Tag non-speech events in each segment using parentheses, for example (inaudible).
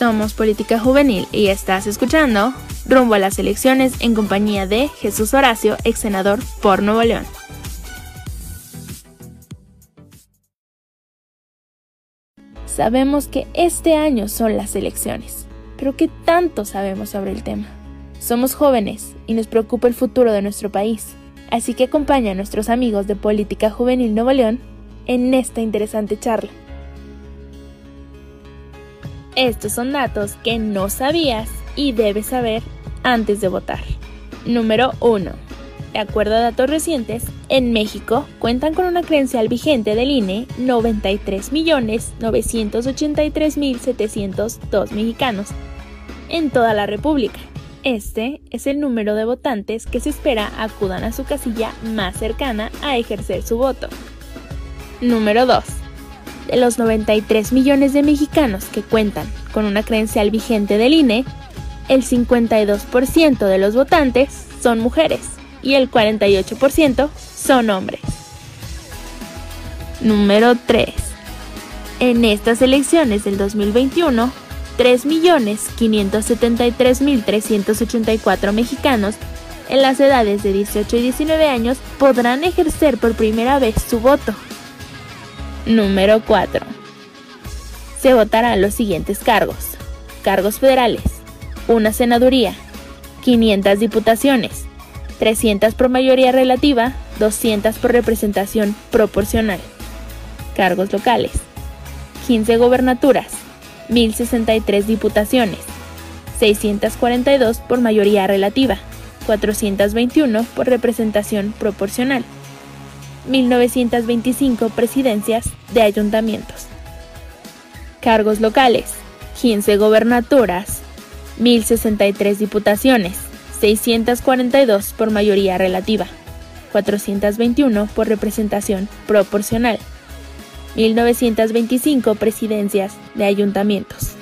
Somos Política Juvenil y estás escuchando Rumbo a las elecciones en compañía de Jesús Horacio, ex senador por Nuevo León. Sabemos que este año son las elecciones, pero ¿qué tanto sabemos sobre el tema? Somos jóvenes y nos preocupa el futuro de nuestro país, así que acompaña a nuestros amigos de Política Juvenil Nuevo León en esta interesante charla. Estos son datos que no sabías y debes saber antes de votar. Número 1. De acuerdo a datos recientes, en México cuentan con una credencial vigente del INE 93.983.702 mexicanos en toda la República. Este es el número de votantes que se espera acudan a su casilla más cercana a ejercer su voto. Número 2. De los 93 millones de mexicanos que cuentan con una credencial vigente del INE, el 52% de los votantes son mujeres y el 48% son hombres. Número 3. En estas elecciones del 2021, 3.573.384 mexicanos en las edades de 18 y 19 años podrán ejercer por primera vez su voto. Número 4. Se votarán los siguientes cargos. Cargos federales. Una senaduría. 500 diputaciones. 300 por mayoría relativa, 200 por representación proporcional. Cargos locales. 15 gobernaturas. 1063 diputaciones. 642 por mayoría relativa. 421 por representación proporcional. 1925 presidencias de ayuntamientos. Cargos locales, 15 gobernaturas, 1063 diputaciones, 642 por mayoría relativa, 421 por representación proporcional, 1925 presidencias de ayuntamientos.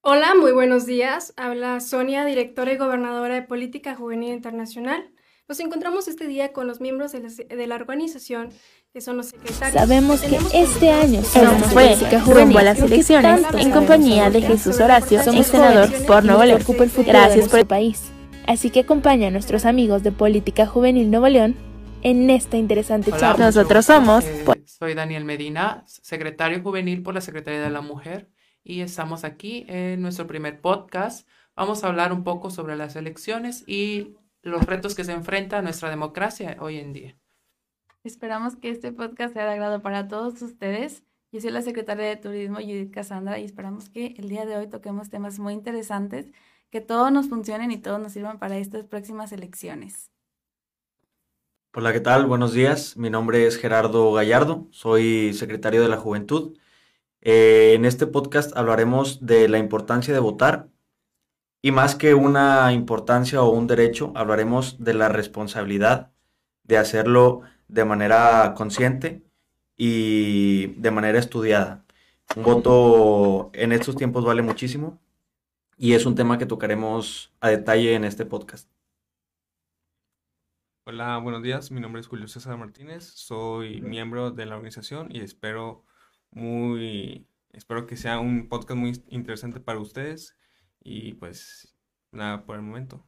Hola, muy buenos días. Habla Sonia, directora y gobernadora de Política Juvenil Internacional. Nos encontramos este día con los miembros de la, de la organización, que son los secretarios. Sabemos que este año somos Política Juvenil a las elecciones en compañía de Jesús Horacio, senador por Nuevo León. Gracias por el país. Así que acompaña a nuestros amigos de Política Juvenil Nuevo León en esta interesante charla. Nosotros somos... Eh, soy Daniel Medina, secretario juvenil por la Secretaría de la Mujer y estamos aquí en nuestro primer podcast. Vamos a hablar un poco sobre las elecciones y los retos que se enfrenta nuestra democracia hoy en día. Esperamos que este podcast sea de agrado para todos ustedes. Yo soy la secretaria de Turismo, Judith Casandra, y esperamos que el día de hoy toquemos temas muy interesantes, que todos nos funcionen y todos nos sirvan para estas próximas elecciones. Hola, ¿qué tal? Buenos días. Mi nombre es Gerardo Gallardo, soy secretario de la Juventud eh, en este podcast hablaremos de la importancia de votar y más que una importancia o un derecho, hablaremos de la responsabilidad de hacerlo de manera consciente y de manera estudiada. Un voto en estos tiempos vale muchísimo y es un tema que tocaremos a detalle en este podcast. Hola, buenos días. Mi nombre es Julio César Martínez. Soy miembro de la organización y espero muy, espero que sea un podcast muy interesante para ustedes y pues nada por el momento.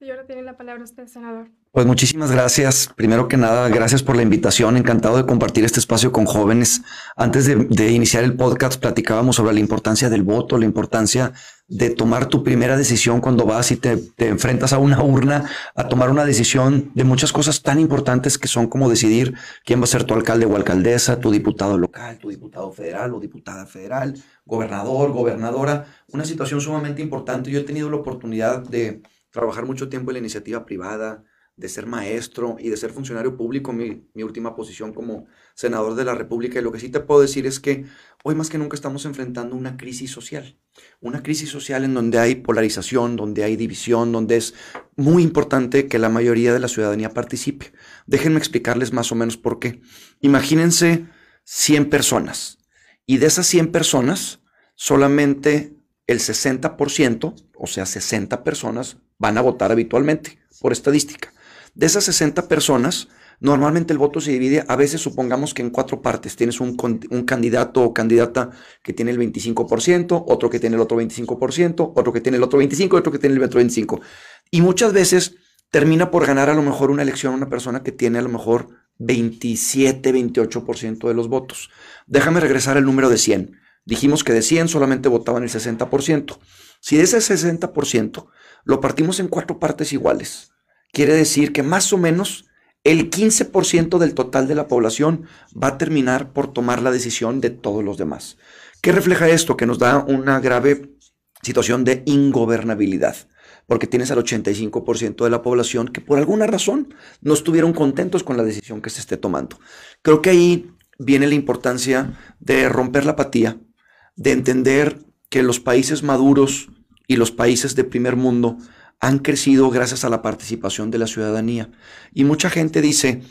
Y ahora tiene la palabra usted, senador. Pues muchísimas gracias. Primero que nada, gracias por la invitación. Encantado de compartir este espacio con jóvenes. Antes de, iniciar el podcast, platicábamos sobre la importancia del voto, la importancia de tomar tu primera decisión cuando vas y te, te, enfrentas a una urna a tomar una decisión de muchas cosas tan importantes que son como decidir quién va a ser tu alcalde o alcaldesa, tu diputado local, tu diputado federal o diputada federal, gobernador, gobernadora. Una situación sumamente importante. Yo he tenido la oportunidad de trabajar mucho tiempo en la iniciativa privada, de ser maestro y de ser funcionario público, mi, última posición como senador de la República. Y lo que sí te puedo decir es que hoy más que nunca estamos enfrentando una crisis social. Una crisis social en donde hay polarización, donde hay división, donde es muy importante que la mayoría de la ciudadanía participe. Déjenme explicarles más o menos por qué. Imagínense 100 personas y de esas 100 personas solamente el 60%, o sea, 60 personas, van a votar habitualmente por estadística. De esas 60 personas, normalmente el voto se divide, a veces supongamos que en cuatro partes. Tienes un, un, candidato o candidata que tiene el 25%, otro que tiene el otro 25%, otro que tiene el otro 25% y otro que tiene el otro 25%. Y muchas veces termina por ganar a lo mejor una elección una persona que tiene a lo mejor 27, 28% de los votos. Déjame regresar al número de 100. Dijimos que de 100 solamente votaban el 60%. Si de ese 60% lo partimos en cuatro partes iguales, quiere decir que más o menos el 15% del total de la población va a terminar por tomar la decisión de todos los demás. ¿Qué refleja esto? Que nos da una grave situación de ingobernabilidad, porque tienes al 85% de la población que por alguna razón no estuvieron contentos con la decisión que se esté tomando. Creo que ahí viene la importancia de romper la apatía, de entender que los países maduros y los países de primer mundo han crecido gracias a la participación de la ciudadanía. Y mucha gente dice,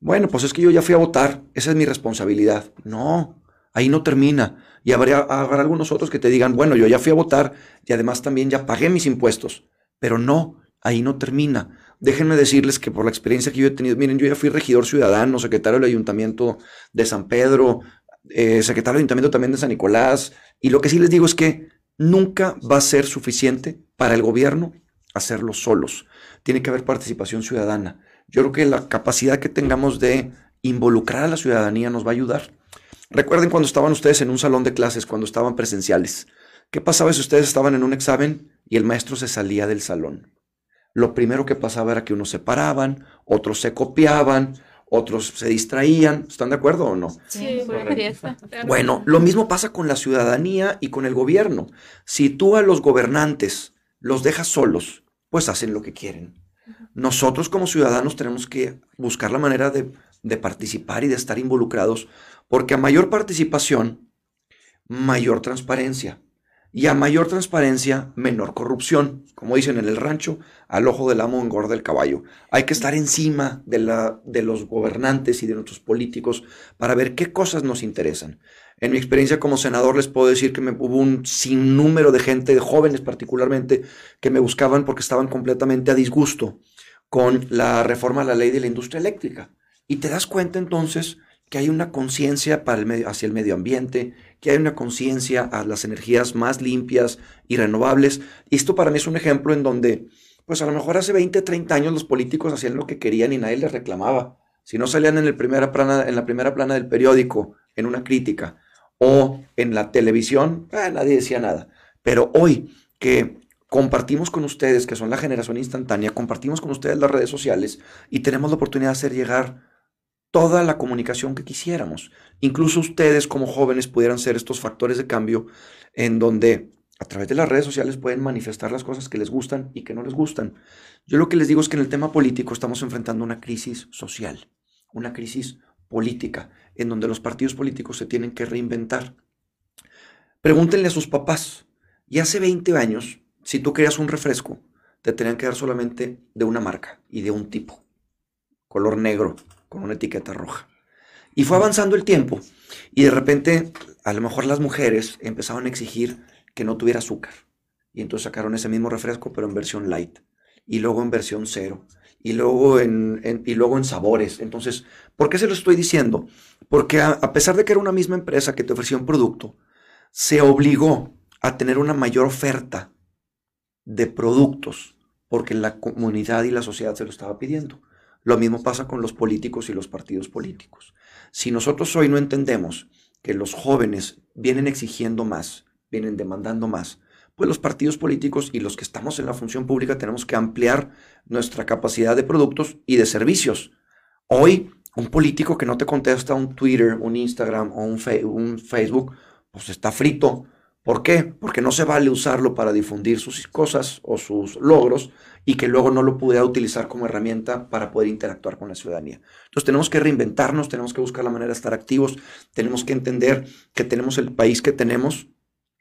bueno, pues es que yo ya fui a votar, esa es mi responsabilidad. No, ahí no termina. Y habrá, algunos otros que te digan, bueno, yo ya fui a votar y además también ya pagué mis impuestos. Pero no, ahí no termina. Déjenme decirles que por la experiencia que yo he tenido, miren, yo ya fui regidor ciudadano, secretario del Ayuntamiento de San Pedro, eh, secretario del Ayuntamiento también de San Nicolás, y lo que sí les digo es que nunca va a ser suficiente para el gobierno hacerlo solos. Tiene que haber participación ciudadana. Yo creo que la capacidad que tengamos de involucrar a la ciudadanía nos va a ayudar. Recuerden cuando estaban ustedes en un salón de clases, cuando estaban presenciales. ¿Qué pasaba si ustedes estaban en un examen y el maestro se salía del salón? Lo primero que pasaba era que unos se paraban, otros se copiaban, otros se distraían. ¿Están de acuerdo o no? Sí, Bueno, lo mismo pasa con la ciudadanía y con el gobierno. Si tú a los gobernantes los dejas solos, pues hacen lo que quieren. Nosotros como ciudadanos tenemos que buscar la manera de, de participar y de estar involucrados, porque a mayor participación, mayor transparencia. Y a mayor transparencia, menor corrupción. Como dicen en el rancho, al ojo del amo engorda el caballo. Hay que estar encima de, la, de los gobernantes y de nuestros políticos para ver qué cosas nos interesan. En mi experiencia como senador les puedo decir que me, hubo un sinnúmero de gente, de jóvenes particularmente, que me buscaban porque estaban completamente a disgusto con la reforma a la ley de la industria eléctrica. Y te das cuenta entonces que hay una conciencia hacia el medio ambiente, que hay una conciencia a las energías más limpias y renovables. Y esto para mí es un ejemplo en donde, pues a lo mejor hace 20, 30 años los políticos hacían lo que querían y nadie les reclamaba. Si no salían en, el primera en la primera plana del periódico, en una crítica, o en la televisión, ah, nadie decía nada. Pero hoy que compartimos con ustedes, que son la generación instantánea, compartimos con ustedes las redes sociales y tenemos la oportunidad de hacer llegar toda la comunicación que quisiéramos. Incluso ustedes como jóvenes pudieran ser estos factores de cambio en donde a través de las redes sociales pueden manifestar las cosas que les gustan y que no les gustan. Yo lo que les digo es que en el tema político estamos enfrentando una crisis social, una crisis política, en donde los partidos políticos se tienen que reinventar. Pregúntenle a sus papás, y hace 20 años, si tú querías un refresco, te tenían que dar solamente de una marca y de un tipo, color negro, con una etiqueta roja. Y fue avanzando el tiempo, y de repente, a lo mejor las mujeres empezaban a exigir que no tuviera azúcar. Y entonces sacaron ese mismo refresco, pero en versión light. Y luego en versión cero y luego en, y luego en sabores. Entonces, ¿por qué se lo estoy diciendo? Porque a, a, pesar de que era una misma empresa que te ofrecía un producto, se obligó a tener una mayor oferta de productos porque la comunidad y la sociedad se lo estaba pidiendo. Lo mismo pasa con los políticos y los partidos políticos. Si nosotros hoy no entendemos que los jóvenes vienen exigiendo más, vienen demandando más, pues los partidos políticos y los que estamos en la función pública tenemos que ampliar nuestra capacidad de productos y de servicios. Hoy, un político que no te contesta un Twitter, un Instagram o un, Facebook, pues está frito, ¿Por qué? Porque no se vale usarlo para difundir sus cosas o sus logros y que luego no lo pudiera utilizar como herramienta para poder interactuar con la ciudadanía. Entonces tenemos que reinventarnos, tenemos que buscar la manera de estar activos, tenemos que entender que tenemos el país que tenemos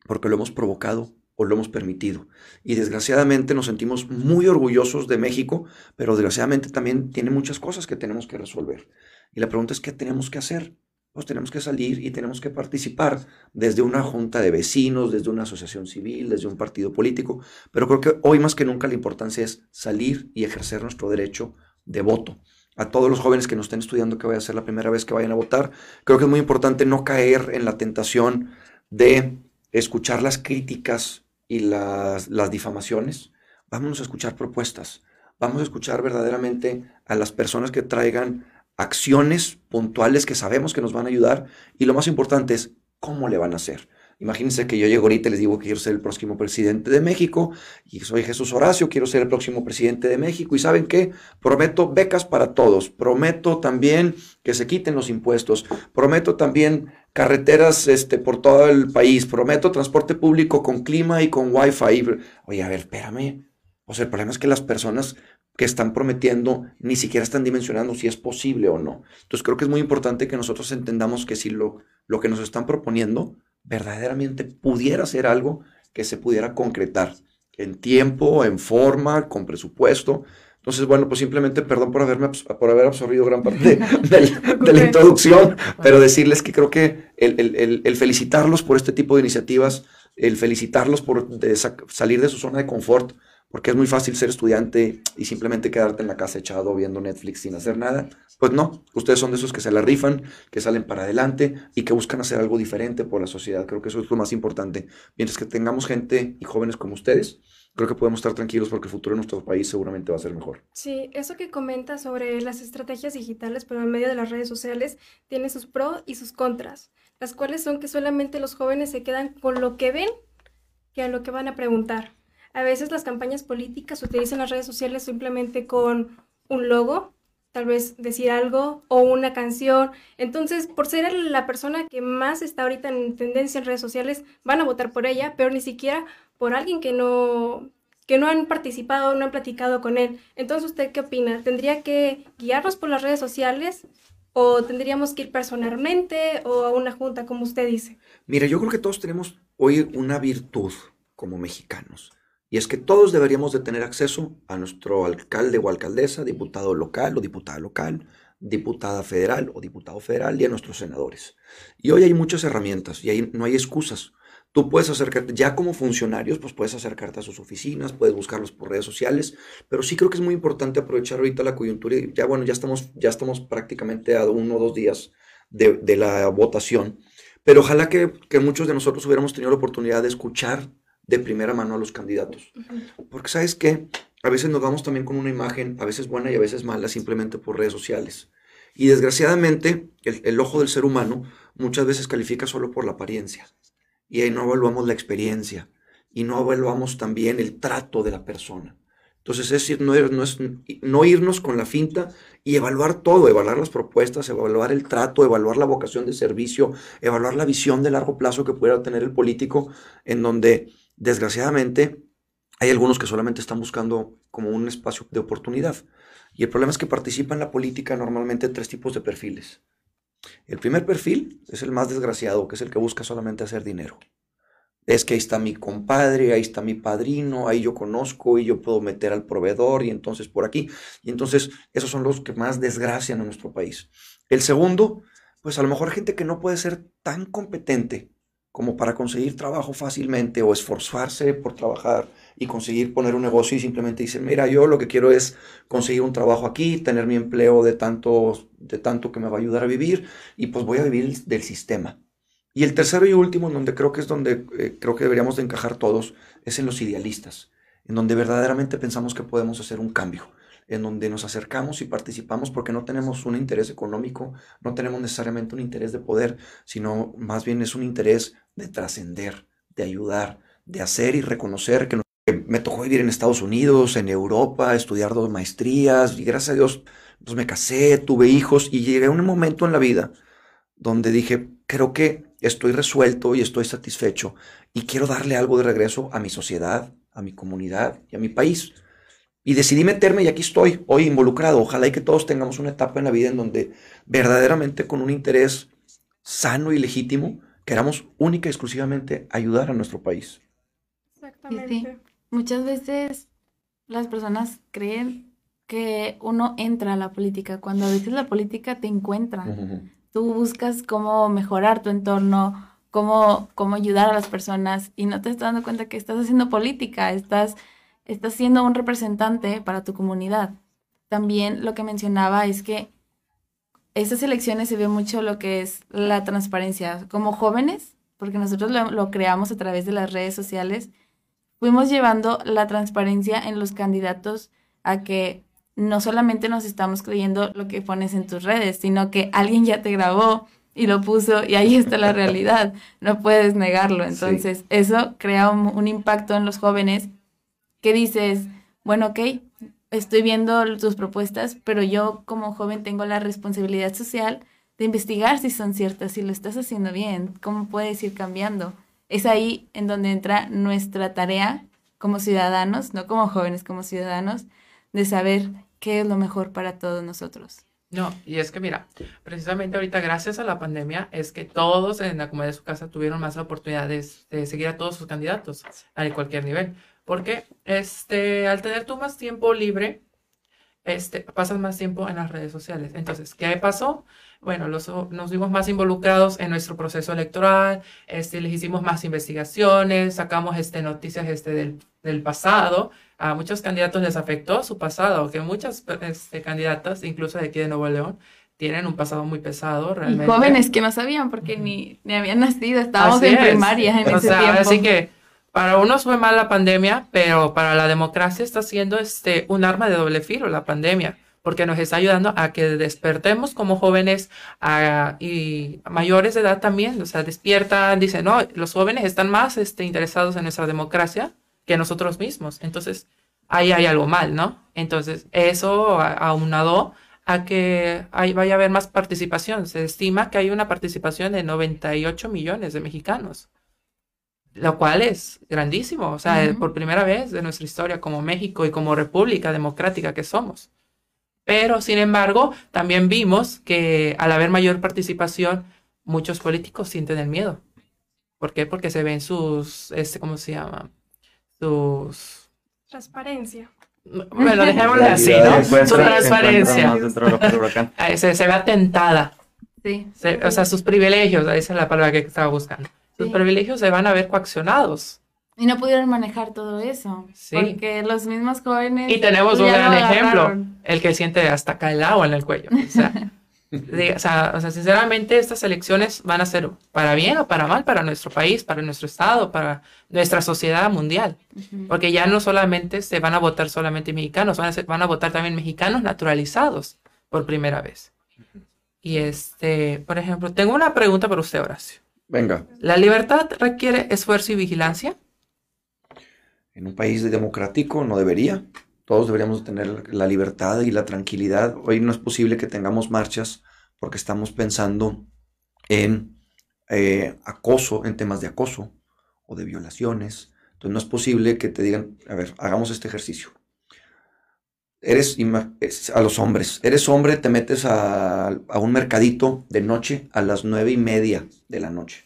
porque lo hemos provocado o lo hemos permitido. Y desgraciadamente nos sentimos muy orgullosos de México, pero desgraciadamente también tiene muchas cosas que tenemos que resolver. Y la pregunta es, ¿qué tenemos que hacer? pues tenemos que salir y tenemos que participar desde una junta de vecinos, desde una asociación civil, desde un partido político. Pero creo que hoy más que nunca la importancia es salir y ejercer nuestro derecho de voto. A todos los jóvenes que nos estén estudiando que vaya a ser la primera vez que vayan a votar, creo que es muy importante no caer en la tentación de escuchar las críticas y las, las difamaciones. Vamos a escuchar propuestas. Vamos a escuchar verdaderamente a las personas que traigan acciones puntuales que sabemos que nos van a ayudar y lo más importante es cómo le van a hacer. Imagínense que yo llego ahorita y les digo que quiero ser el próximo presidente de México y soy Jesús Horacio, quiero ser el próximo presidente de México y ¿saben qué? Prometo becas para todos, prometo también que se quiten los impuestos, prometo también carreteras este, por todo el país, prometo transporte público con clima y con wifi. Oye, a ver, espérame. O sea, el problema es que las personas que están prometiendo ni siquiera están dimensionando si es posible o no. Entonces creo que es muy importante que nosotros entendamos que si lo, lo que nos están proponiendo verdaderamente pudiera ser algo que se pudiera concretar en tiempo, en forma, con presupuesto. Entonces, bueno, pues simplemente perdón por, haberme, por haber absorbido gran parte (laughs) (laughs) de, la introducción, pero decirles que creo que el, felicitarlos por este tipo de iniciativas, el felicitarlos por salir de su zona de confort, porque es muy fácil ser estudiante y simplemente quedarte en la casa echado viendo Netflix sin hacer nada. Pues no, ustedes son de esos que se la rifan, que salen para adelante y que buscan hacer algo diferente por la sociedad. Creo que eso es lo más importante. Mientras que tengamos gente y jóvenes como ustedes, creo que podemos estar tranquilos porque el futuro de nuestro país seguramente va a ser mejor. Sí, eso que comenta sobre las estrategias digitales, en medio de las redes sociales, tiene sus pros y sus contras, las cuales son que solamente los jóvenes se quedan con lo que ven que a lo que van a preguntar. A veces las campañas políticas utilizan las redes sociales simplemente con un logo, tal vez decir algo o una canción. Entonces, por ser la persona que más está ahorita en tendencia en redes sociales, van a votar por ella, pero ni siquiera por alguien que no que no han participado, no han platicado con él. Entonces, ¿usted qué opina? ¿Tendría que guiarnos por las redes sociales o tendríamos que ir personalmente o a una junta, como usted dice? Mira, yo creo que todos tenemos hoy una virtud como mexicanos. Y es que todos deberíamos de tener acceso a nuestro alcalde o alcaldesa, diputado local o diputada local, diputada federal o diputado federal y a nuestros senadores. Y hoy hay muchas herramientas y ahí no hay excusas. Tú puedes acercarte, ya como funcionarios, pues puedes acercarte a sus oficinas, puedes buscarlos por redes sociales, pero sí creo que es muy importante aprovechar ahorita la coyuntura y ya, bueno, ya estamos, ya estamos prácticamente a uno o dos días de, la votación, pero ojalá que, que muchos de nosotros hubiéramos tenido la oportunidad de escuchar de primera mano a los candidatos. Porque sabes qué, a veces nos vamos también con una imagen, a veces buena y a veces mala, simplemente por redes sociales. Y desgraciadamente, el, ojo del ser humano muchas veces califica solo por la apariencia. Y ahí no evaluamos la experiencia. Y no evaluamos también el trato de la persona. Entonces, es decir, no, no, es, no irnos con la finta y evaluar todo, evaluar las propuestas, evaluar el trato, evaluar la vocación de servicio, evaluar la visión de largo plazo que pueda tener el político, en donde Desgraciadamente, hay algunos que solamente están buscando como un espacio de oportunidad. Y el problema es que participan en la política normalmente tres tipos de perfiles. El primer perfil es el más desgraciado, que es el que busca solamente hacer dinero. Es que ahí está mi compadre, ahí está mi padrino, ahí yo conozco y yo puedo meter al proveedor y entonces por aquí. Y entonces esos son los que más desgracian a nuestro país. El segundo, pues a lo mejor gente que no puede ser tan competente como para conseguir trabajo fácilmente o esforzarse por trabajar y conseguir poner un negocio y simplemente dicen, mira, yo lo que quiero es conseguir un trabajo aquí, tener mi empleo de tanto, de tanto que me va a ayudar a vivir y pues voy a vivir del sistema. Y el tercero y último, en donde creo que es donde eh, creo que deberíamos de encajar todos, es en los idealistas, en donde verdaderamente pensamos que podemos hacer un cambio en donde nos acercamos y participamos porque no tenemos un interés económico, no tenemos necesariamente un interés de poder, sino más bien es un interés de trascender, de ayudar, de hacer y reconocer que me tocó vivir en Estados Unidos, en Europa, estudiar dos maestrías y gracias a Dios pues me casé, tuve hijos y llegué a un momento en la vida donde dije, creo que estoy resuelto y estoy satisfecho y quiero darle algo de regreso a mi sociedad, a mi comunidad y a mi país. Y decidí meterme y aquí estoy, hoy involucrado. Ojalá y que todos tengamos una etapa en la vida en donde verdaderamente con un interés sano y legítimo queramos única y exclusivamente ayudar a nuestro país. Exactamente. Sí, sí. Muchas veces las personas creen que uno entra a la política, cuando a veces la política te encuentra. Tú buscas cómo mejorar tu entorno, cómo, cómo ayudar a las personas y no te estás dando cuenta que estás haciendo política, estás, estás siendo un representante para tu comunidad. También lo que mencionaba es que estas elecciones se ve mucho lo que es la transparencia. Como jóvenes, porque nosotros lo, lo creamos a través de las redes sociales, fuimos llevando la transparencia en los candidatos a que no solamente nos estamos creyendo lo que pones en tus redes, sino que alguien ya te grabó y lo puso y ahí está la (laughs) realidad, no puedes negarlo. Entonces, sí. eso crea un, un, impacto en los jóvenes que dices, bueno, ok, estoy viendo tus propuestas, pero yo como joven tengo la responsabilidad social de investigar si son ciertas, si lo estás haciendo bien, cómo puedes ir cambiando. Es ahí en donde entra nuestra tarea como ciudadanos, no como jóvenes, como ciudadanos, de saber qué es lo mejor para todos nosotros. No, y es que mira, precisamente ahorita gracias a la pandemia es que todos en la comunidad de su casa tuvieron más oportunidades de seguir a todos sus candidatos a cualquier nivel. Porque este, al tener tú más tiempo libre, este, pasas más tiempo en las redes sociales. Entonces, ¿qué pasó? Bueno, los, nos vimos más involucrados en nuestro proceso electoral, este, les hicimos más investigaciones, sacamos este, noticias este, del, del pasado. A muchos candidatos les afectó su pasado, que muchas este, candidatas, incluso de aquí de Nuevo León, tienen un pasado muy pesado realmente. Y jóvenes que no sabían porque ni, ni habían nacido, estábamos así en es. primaria en o ese sea, tiempo. Así que para unos fue mal la pandemia, pero para la democracia está siendo este, un arma de doble filo la pandemia, porque nos está ayudando a que despertemos como jóvenes y mayores de edad también, o sea, despiertan, dicen, no, los jóvenes están más este, interesados en nuestra democracia que nosotros mismos, entonces ahí hay algo mal, ¿no? Entonces eso aunado a que hay, vaya a haber más participación, se estima que hay una participación de 98 millones de mexicanos lo cual es grandísimo, o sea, uh -huh. por primera vez de nuestra historia como México y como república democrática que somos. Pero, sin embargo, también vimos que al haber mayor participación, muchos políticos sienten el miedo. ¿Por qué? Porque se ven sus, este, ¿cómo se llama? Sus... Transparencia. Bueno, dejémoslo así, ¿no? Su transparencia. Se, se ve atentada. Sí. Se, o sea, sus privilegios, esa es la palabra que estaba buscando sus sí. privilegios se van a ver coaccionados. Y no pudieron manejar todo eso. Sí. Porque los mismos jóvenes. Y tenemos un gran ejemplo: el que siente hasta acá el agua en el cuello. O sea, (laughs) de, o, sea, o sea, sinceramente, estas elecciones van a ser para bien o para mal para nuestro país, para nuestro Estado, para nuestra sociedad mundial. Uh -huh. Porque ya no solamente se van a votar solamente mexicanos, van a, ser, van a votar también mexicanos naturalizados por primera vez. Uh -huh. Y este, por ejemplo, tengo una pregunta para usted, Horacio. Venga. ¿La libertad requiere esfuerzo y vigilancia? En un país democrático no debería. Todos deberíamos tener la libertad y la tranquilidad. Hoy no es posible que tengamos marchas porque estamos pensando en eh, acoso, en temas de acoso o de violaciones. Entonces no es posible que te digan, a ver, hagamos este ejercicio. Eres a los hombres, eres hombre, te metes a, a, un mercadito de noche a las nueve y media de la noche.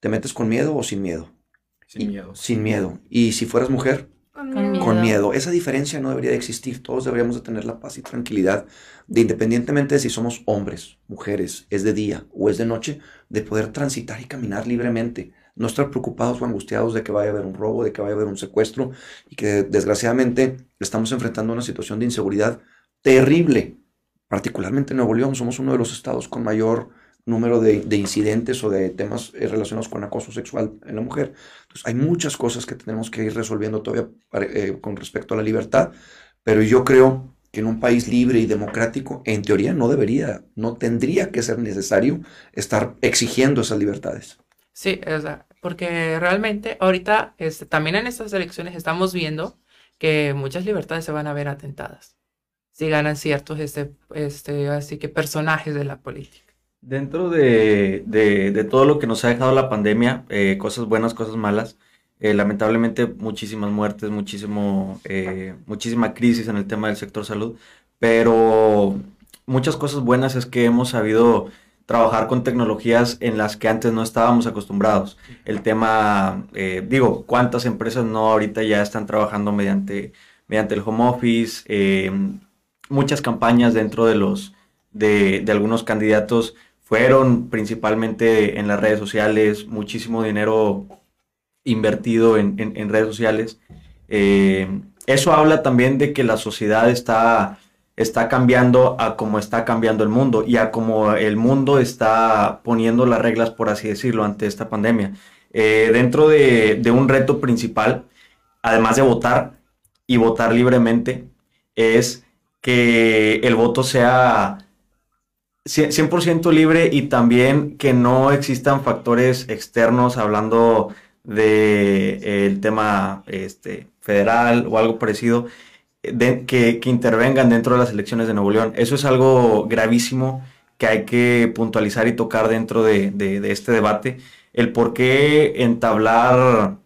¿Te metes con miedo o sin miedo? Sin y, miedo. Sin miedo. ¿Y si fueras mujer? Con miedo. Con miedo. Esa diferencia no debería de existir. Todos deberíamos de tener la paz y tranquilidad de independientemente de si somos hombres, mujeres, es de día o es de noche, de poder transitar y caminar libremente no estar preocupados o angustiados de que vaya a haber un robo, de que vaya a haber un secuestro y que desgraciadamente estamos enfrentando una situación de inseguridad terrible. Particularmente en Nuevo León somos uno de los estados con mayor número de, de incidentes o de temas eh, relacionados con acoso sexual en la mujer. Entonces hay muchas cosas que tenemos que ir resolviendo todavía eh, con respecto a la libertad, pero yo creo que en un país libre y democrático, en teoría no debería, no tendría que ser necesario estar exigiendo esas libertades. Sí, o sea, porque realmente ahorita este, también en estas elecciones estamos viendo que muchas libertades se van a ver atentadas si ganan ciertos este, este, así que personajes de la política. Dentro de, de- de todo lo que nos ha dejado la pandemia, eh, cosas buenas, cosas malas, eh, lamentablemente muchísimas muertes, muchísimo, eh, muchísima crisis en el tema del sector salud, pero muchas cosas buenas es que hemos sabido trabajar con tecnologías en las que antes no estábamos acostumbrados. El tema, eh, digo, cuántas empresas no ahorita ya están trabajando mediante, mediante el home office, eh, muchas campañas dentro de los de, de algunos candidatos fueron principalmente en las redes sociales, muchísimo dinero invertido en, en- redes sociales. Eh, eso habla también de que la sociedad está, está cambiando a como está cambiando el mundo y a como el mundo está poniendo las reglas, por así decirlo, ante esta pandemia. Eh, dentro de, un reto principal, además de votar y votar libremente, es que el voto sea 100% libre y también que no existan factores externos hablando de eh, tema este, federal o algo parecido que, intervengan dentro de las elecciones de Nuevo León. Eso es algo gravísimo que hay que puntualizar y tocar dentro de, este debate. El por qué entablar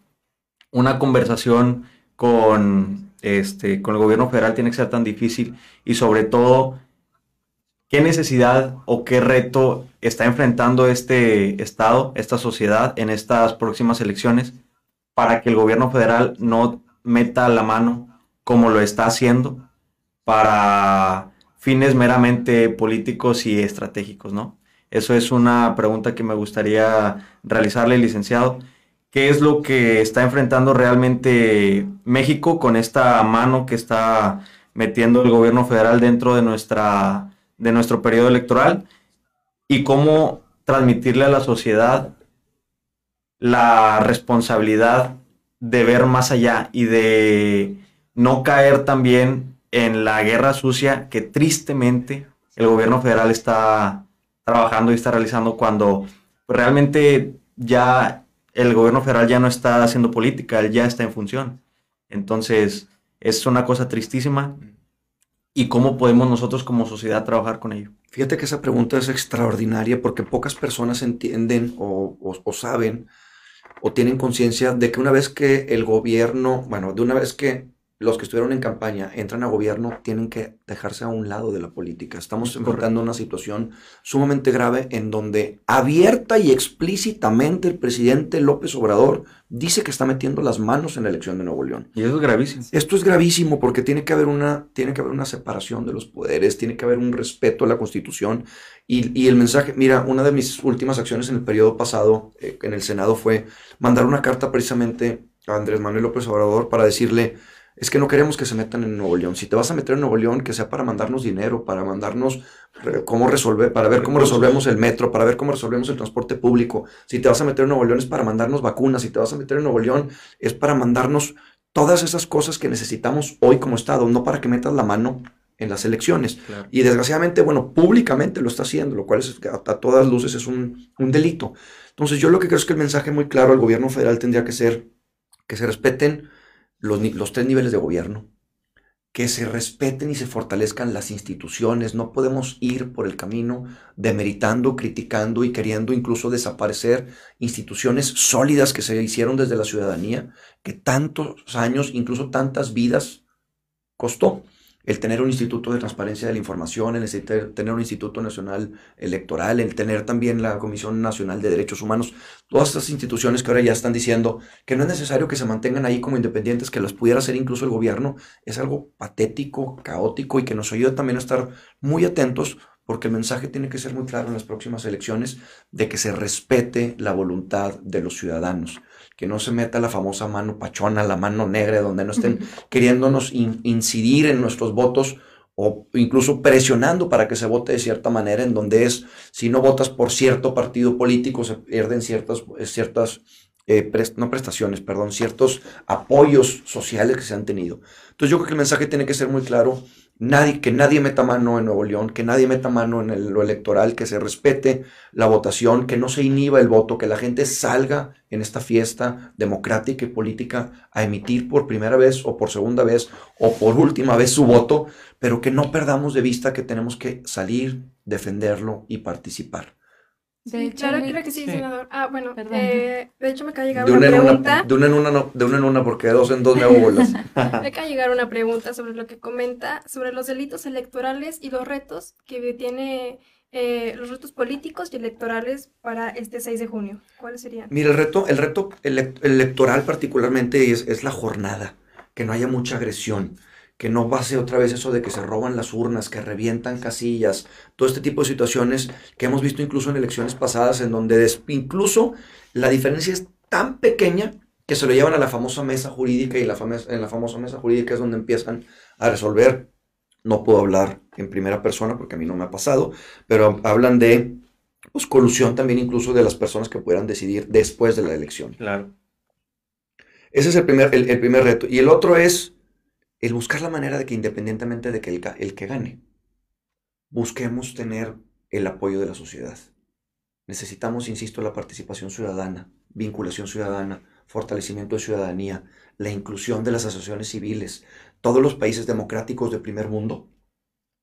una conversación con, este, con el gobierno federal tiene que ser tan difícil y sobre todo ¿Qué necesidad o qué reto está enfrentando este Estado, esta sociedad en estas próximas elecciones para que el gobierno federal no meta la mano como lo está haciendo para fines meramente políticos y estratégicos, ¿no? Eso es una pregunta que me gustaría realizarle, licenciado. ¿Qué es lo que está enfrentando realmente México con esta mano que está metiendo el gobierno federal dentro de nuestra de nuestro periodo electoral y cómo transmitirle a la sociedad la responsabilidad de ver más allá y de no caer también en la guerra sucia que tristemente el gobierno federal está trabajando y está realizando cuando realmente ya el gobierno federal ya no está haciendo política, él ya está en función. Entonces, es una cosa tristísima y cómo podemos nosotros como sociedad trabajar con ello. Fíjate que esa pregunta es extraordinaria porque pocas personas entienden o- o saben o tienen conciencia de que una vez que el gobierno, bueno, de una vez que los que estuvieron en campaña entran a gobierno, tienen que dejarse a un lado de la política. Estamos enfrentando una situación sumamente grave en donde abierta y explícitamente el presidente López Obrador dice que está metiendo las manos en la elección de Nuevo León. Y eso es gravísimo. Esto es gravísimo porque tiene que haber una, tiene que haber una separación de los poderes, tiene que haber un respeto a la Constitución. Y, y el mensaje, mira, una de mis últimas acciones en el periodo pasado eh, en el Senado fue mandar una carta precisamente a Andrés Manuel López Obrador para decirle, es que no queremos que se metan en Nuevo León. Si te vas a meter en Nuevo León, que sea para mandarnos dinero, para mandarnos cómo resolver, para ver cómo resolvemos el metro, para ver cómo resolvemos el transporte público. Si te vas a meter en Nuevo León es para mandarnos vacunas. Si te vas a meter en Nuevo León es para mandarnos todas esas cosas que necesitamos hoy como Estado, no para que metas la mano en las elecciones. Claro. Y desgraciadamente, bueno, públicamente lo está haciendo, lo cual es, a, a todas luces es un, un delito. Entonces yo lo que creo es que el mensaje muy claro al gobierno federal tendría que ser que se respeten los, tres niveles de gobierno, que se respeten y se fortalezcan las instituciones. No podemos ir por el camino demeritando, criticando y queriendo incluso desaparecer instituciones sólidas que se hicieron desde la ciudadanía, que tantos años, incluso tantas vidas costó el tener un instituto de transparencia de la información, el tener un instituto nacional electoral, el tener también la Comisión Nacional de Derechos Humanos, todas estas instituciones que ahora ya están diciendo que no es necesario que se mantengan ahí como independientes, que las pudiera hacer incluso el gobierno, es algo patético, caótico y que nos ayuda también a estar muy atentos porque el mensaje tiene que ser muy claro en las próximas elecciones de que se respete la voluntad de los ciudadanos, que no se meta la famosa mano pachona, la mano negra, donde no estén queriéndonos in- incidir en nuestros votos o incluso presionando para que se vote de cierta manera, en donde es, si no votas por cierto partido político, se pierden ciertas, eh, ciertas eh, no prestaciones, perdón, ciertos apoyos sociales que se han tenido. Entonces yo creo que el mensaje tiene que ser muy claro, que nadie meta mano en Nuevo León, que nadie meta mano en el- lo electoral, que se respete la votación, que no se inhiba el voto, que la gente salga en esta fiesta democrática y política a emitir por primera vez o por segunda vez o por última vez su voto, pero que no perdamos de vista que tenemos que salir, defenderlo y participar. De Sí, hecho, claro, creo que sí, Sí. senador. Ah, bueno, eh, de hecho me acaba de llegar De una pregunta. una, de una en una, no, de una en una, porque de dos en dos me hago bolas. (laughs) Me acaba de llegar una pregunta sobre lo que comenta sobre los delitos electorales y los retos que tiene eh, los retos políticos y electorales para este 6 de junio. ¿Cuáles serían? Mira, el reto, el reto elec- electoral particularmente es, es la jornada, que no haya mucha agresión, que no pase otra vez eso de que se roban las urnas, que revientan casillas, todo este tipo de situaciones que hemos visto incluso en elecciones pasadas, en donde incluso la diferencia es tan pequeña que se lo llevan a la famosa mesa jurídica y la en la famosa mesa jurídica es donde empiezan a resolver. No puedo hablar en primera persona porque a mí no me ha pasado, pero hablan de pues, colusión también incluso de las personas que puedan decidir después de la elección. Claro. Ese es el primer, el, el primer reto. Y el otro es el buscar la manera de que independientemente de que el, el que gane, busquemos tener el apoyo de la sociedad. Necesitamos, insisto, la participación ciudadana, vinculación ciudadana, fortalecimiento de ciudadanía, la inclusión de las asociaciones civiles. Todos los países democráticos del primer mundo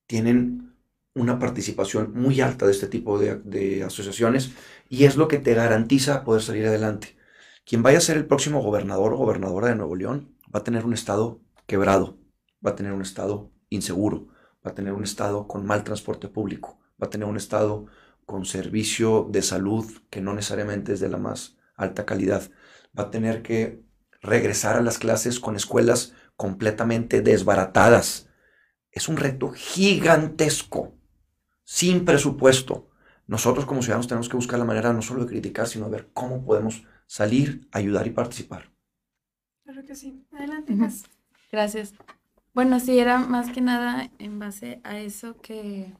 tienen una participación muy alta de este tipo de, de asociaciones y es lo que te garantiza poder salir adelante. Quien vaya a ser el próximo gobernador o gobernadora de Nuevo León va a tener un estado quebrado, va a tener un estado inseguro, va a tener un estado con mal transporte público, va a tener un estado con servicio de salud que no necesariamente es de la más alta calidad, va a tener que regresar a las clases con escuelas completamente desbaratadas. Es un reto gigantesco, sin presupuesto. Nosotros como ciudadanos tenemos que buscar la manera no solo de criticar, sino de ver cómo podemos salir, ayudar y participar. Claro que sí. Adelante, Ujú. Cas. Gracias. Bueno, sí, era más que nada en base a eso que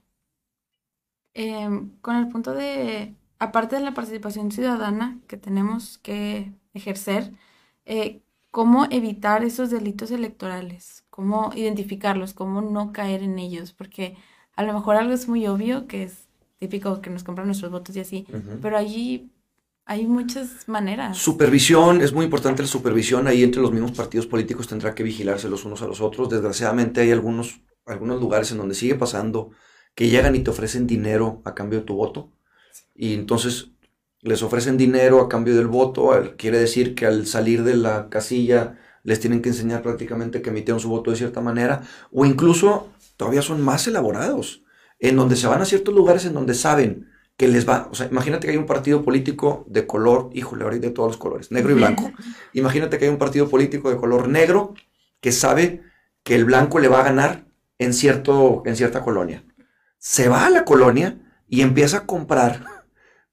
em, con el punto de, aparte de la participación ciudadana que tenemos que ejercer, eh, cómo evitar esos delitos electorales, cómo identificarlos, cómo no caer en ellos, porque a lo mejor algo es muy obvio, que es típico que nos compran nuestros votos y así, pero allí hay muchas maneras. Supervisión, es muy importante la supervisión. Ahí entre los mismos partidos políticos tendrá que vigilarse los unos a los otros. Desgraciadamente hay algunos, algunos lugares en donde sigue pasando que llegan y te ofrecen dinero a cambio de tu voto. Y entonces les ofrecen dinero a cambio del voto. Quiere decir que al salir de la casilla les tienen que enseñar prácticamente que emitieron su voto de cierta manera. O incluso todavía son más elaborados, en donde se van a ciertos lugares en donde saben que les va, o sea, imagínate que hay un partido político de color, híjole, ahora hay de todos los colores, negro y blanco. Imagínate que hay un partido político de color negro que sabe que el blanco le va a ganar en, cierto, en cierta colonia. Se va a la colonia y empieza a comprar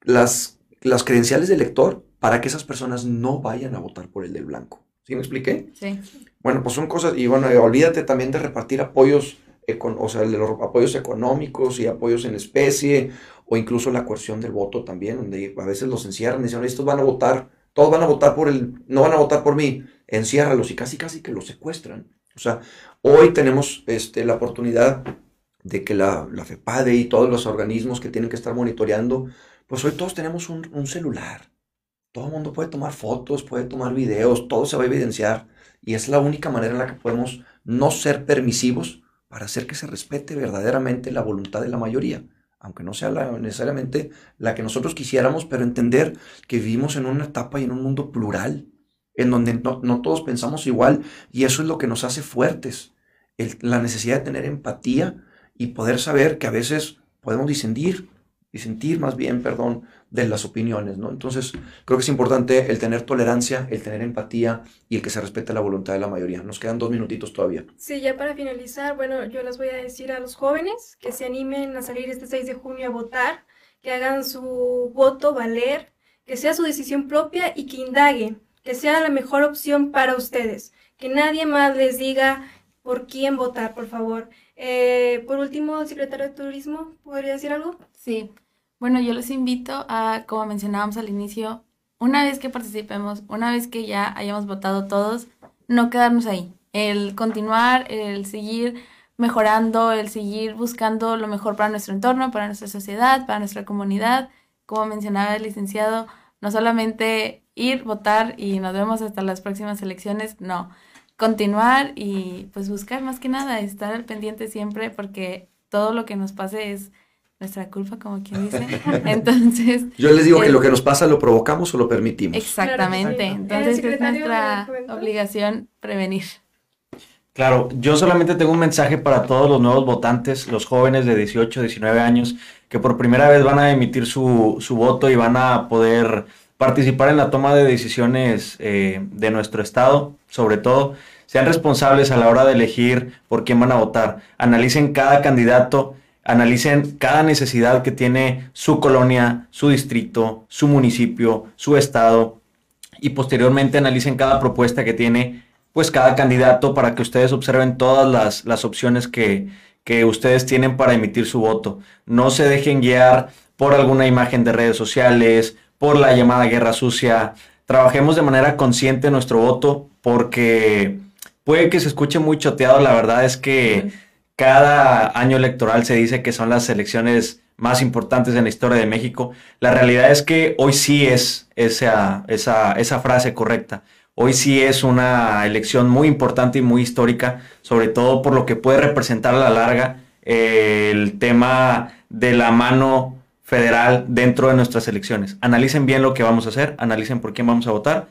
las, las credenciales de elector para que esas personas no vayan a votar por el del blanco. ¿Sí me expliqué? Sí. Bueno, pues son cosas, y bueno, olvídate también de repartir apoyos, o sea, de los apoyos económicos y apoyos en especie, o incluso la coerción del voto también, donde a veces los encierran y dicen, estos van a votar, todos van a votar por el, no van a votar por mí, enciérralos y casi casi que los secuestran. O sea, hoy tenemos este, la oportunidad de que la, la FEPADE y todos los organismos que tienen que estar monitoreando, pues hoy todos tenemos un, un celular. Todo el mundo puede tomar fotos, puede tomar videos, todo se va a evidenciar. Y es la única manera en la que podemos no ser permisivos para hacer que se respete verdaderamente la voluntad de la mayoría. Aunque no sea la- necesariamente la que nosotros quisiéramos, pero entender que vivimos en una etapa y en un mundo plural, en donde no, todos pensamos igual, y eso es lo que nos hace fuertes. La necesidad de tener empatía y poder saber que a veces podemos disentir, disentir más bien, perdón, de las opiniones, ¿no? Entonces, creo que es importante el tener tolerancia, el tener empatía y el que se respete la voluntad de la mayoría. Nos quedan dos minutitos todavía. Sí, ya para finalizar, bueno, yo les voy a decir a los jóvenes que se animen a salir este 6 de junio a votar, que hagan su voto valer, que sea su decisión propia y que indaguen, que sea la mejor opción para ustedes, que nadie más les diga por quién votar, por favor. Eh, por último, secretario de Turismo, ¿podría decir algo? Sí, bueno, yo los invito a, como mencionábamos al inicio, una vez que participemos, una vez que ya hayamos votado todos, no quedarnos ahí. El continuar, el seguir mejorando, el seguir buscando lo mejor para nuestro entorno, para nuestra sociedad, para nuestra comunidad. Como mencionaba el licenciado, no solamente ir, votar y nos vemos hasta las próximas elecciones, no. Continuar y pues buscar más que nada, estar al pendiente siempre porque todo lo que nos pase es nuestra culpa, como quien (laughs) dice. Entonces... Yo les digo que eh, lo que nos pasa lo provocamos o lo permitimos. Exactamente. Claro. Entonces ¿El es nuestra obligación prevenir. Claro, yo solamente tengo un mensaje para todos los nuevos votantes, los jóvenes de 18, 19 años, que por primera vez van a emitir su, su voto y van a poder participar en la toma de decisiones eh, de nuestro estado, sobre todo. Sean responsables a la hora de elegir por quién van a votar. Analicen cada candidato, analicen cada necesidad que tiene su colonia, su distrito, su municipio, su estado y posteriormente analicen cada propuesta que tiene pues cada candidato para que ustedes observen todas las, las opciones que, que ustedes tienen para emitir su voto. No se dejen guiar por alguna imagen de redes sociales, por la llamada guerra sucia. Trabajemos de manera consciente nuestro voto porque puede que se escuche muy choteado. La verdad es que cada año electoral se dice que son las elecciones más importantes en la historia de México. La realidad es que hoy sí es esa, esa, esa frase correcta. Hoy sí es una elección muy importante y muy histórica, sobre todo por lo que puede representar a la larga eh, el tema de la mano federal dentro de nuestras elecciones. Analicen bien lo que vamos a hacer, analicen por quién vamos a votar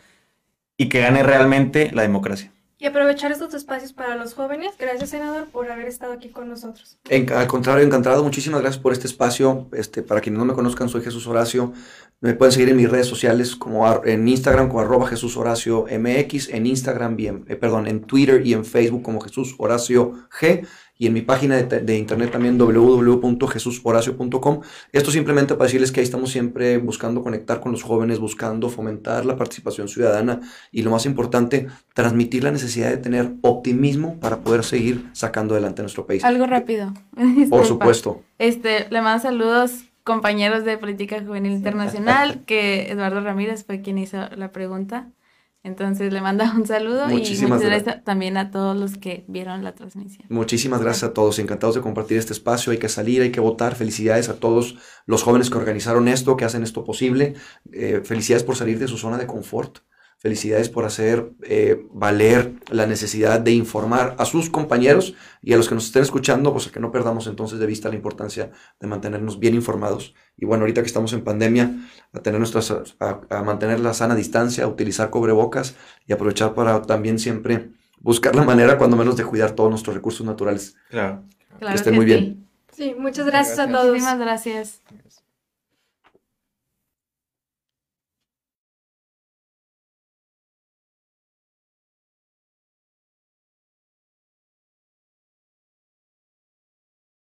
y que gane realmente la democracia. Y aprovechar estos espacios para los jóvenes. Gracias, senador, por haber estado aquí con nosotros. En- al contrario, encantado. Muchísimas gracias por este espacio. Este, para quienes no me conozcan, soy Jesús Horacio. Me pueden seguir en mis redes sociales como en Instagram como arroba Jesús Horacio MX, en Instagram y en, eh, perdón, en Twitter y en Facebook como Jesús Horacio G y en mi página de, de internet también www.jesushoracio.com. Esto simplemente para decirles que ahí estamos siempre buscando conectar con los jóvenes, buscando fomentar la participación ciudadana y lo más importante, transmitir la necesidad de tener optimismo para poder seguir sacando adelante nuestro país. Algo rápido. (laughs) Por supuesto. Este, le mando saludos compañeros de Política Juvenil Internacional, que Eduardo Ramírez fue quien hizo la pregunta. Entonces le manda un saludo y muchas gracias. gracias también a todos los que vieron la transmisión. Muchísimas gracias a todos, encantados de compartir este espacio, hay que salir, hay que votar, felicidades a todos los jóvenes que organizaron esto, que hacen esto posible, Eh, felicidades por salir de su zona de confort, felicidades por hacer eh, valer la necesidad de informar a sus compañeros y a los que nos estén escuchando, pues a que no perdamos entonces de vista la importancia de mantenernos bien informados. Y bueno, ahorita que estamos en pandemia, a, tener nuestras, a, a mantener la sana distancia, a utilizar cubrebocas y aprovechar para también siempre buscar la manera, cuando menos, de cuidar todos nuestros recursos naturales. Claro. Claro estén que muy sí. bien. Sí, muchas gracias, a Gracias. todos. Muchísimas gracias.